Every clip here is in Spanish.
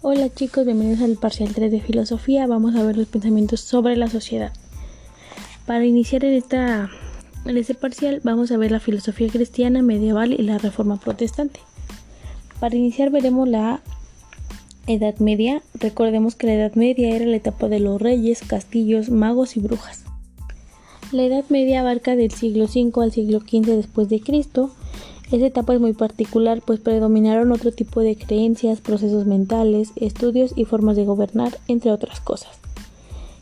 Hola chicos, bienvenidos al parcial 3 de filosofía. Vamos a ver los pensamientos sobre la sociedad. Para iniciar en, esta, en este parcial vamos a ver la filosofía cristiana medieval y la reforma protestante. Para iniciar veremos la Edad Media. Recordemos que la Edad Media era la etapa de los reyes, castillos, magos y brujas. La Edad Media abarca del siglo V al siglo XV después de Cristo esta etapa es muy particular, pues predominaron otro tipo de creencias, procesos mentales, estudios y formas de gobernar, entre otras cosas.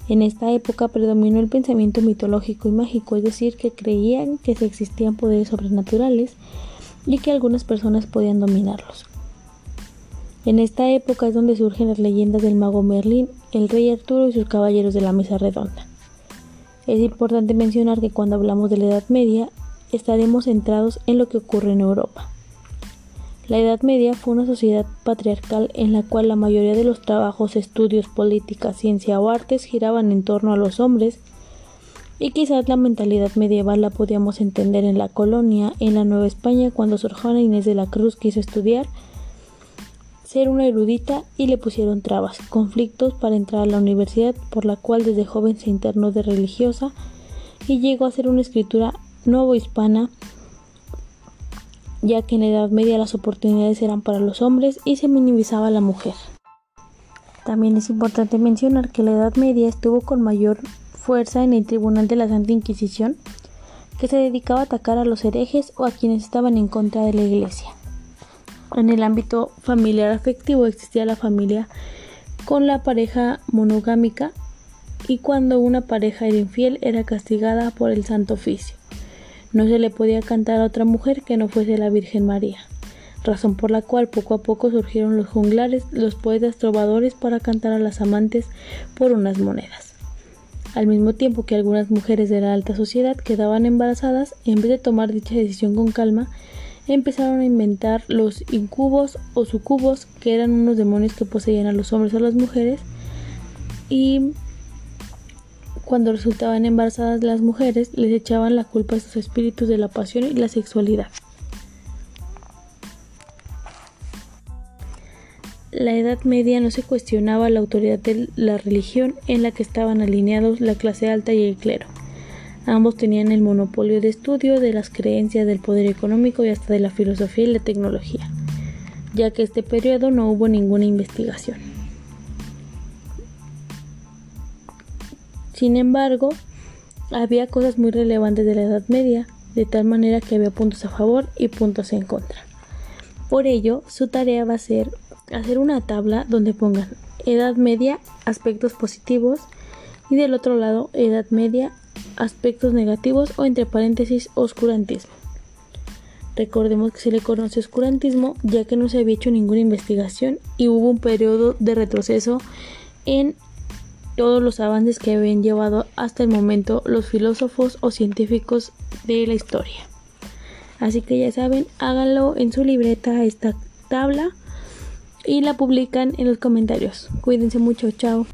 En esta época predominó el pensamiento mitológico y mágico, es decir, que creían que existían poderes sobrenaturales y que algunas personas podían dominarlos. En esta época es donde surgen las leyendas del mago Merlín, el rey Arturo y sus caballeros de la mesa redonda. Es importante mencionar que cuando hablamos de la Edad Media, estaremos centrados en lo que ocurre en Europa. La Edad Media fue una sociedad patriarcal en la cual la mayoría de los trabajos, estudios, política, ciencia o artes giraban en torno a los hombres y quizás la mentalidad medieval la podíamos entender en la colonia, en la Nueva España, cuando Sor Juana Inés de la Cruz quiso estudiar, ser una erudita y le pusieron trabas, conflictos para entrar a la universidad, por la cual desde joven se internó de religiosa y llegó a ser una escritura hispana, ya que en la Edad Media las oportunidades eran para los hombres y se minimizaba la mujer. También es importante mencionar que la Edad Media estuvo con mayor fuerza en el Tribunal de la Santa Inquisición, que se dedicaba a atacar a los herejes o a quienes estaban en contra de la Iglesia. En el ámbito familiar afectivo existía la familia con la pareja monogámica y cuando una pareja era infiel era castigada por el Santo Oficio. No se le podía cantar a otra mujer que no fuese la Virgen María, razón por la cual poco a poco surgieron los junglares, los poetas trovadores para cantar a las amantes por unas monedas. Al mismo tiempo que algunas mujeres de la alta sociedad quedaban embarazadas, en vez de tomar dicha decisión con calma, empezaron a inventar los incubos o sucubos, que eran unos demonios que poseían a los hombres o a las mujeres, y cuando resultaban embarazadas las mujeres, les echaban la culpa a sus espíritus de la pasión y la sexualidad. La Edad Media no se cuestionaba la autoridad de la religión en la que estaban alineados la clase alta y el clero. Ambos tenían el monopolio de estudio de las creencias del poder económico y hasta de la filosofía y la tecnología, ya que este periodo no hubo ninguna investigación. Sin embargo, había cosas muy relevantes de la Edad Media, de tal manera que había puntos a favor y puntos en contra. Por ello, su tarea va a ser hacer una tabla donde pongan Edad Media, aspectos positivos, y del otro lado, Edad Media, aspectos negativos o entre paréntesis, oscurantismo. Recordemos que se le conoce oscurantismo ya que no se había hecho ninguna investigación y hubo un periodo de retroceso en todos los avances que habían llevado hasta el momento los filósofos o científicos de la historia. Así que ya saben, háganlo en su libreta esta tabla y la publican en los comentarios. Cuídense mucho, chao.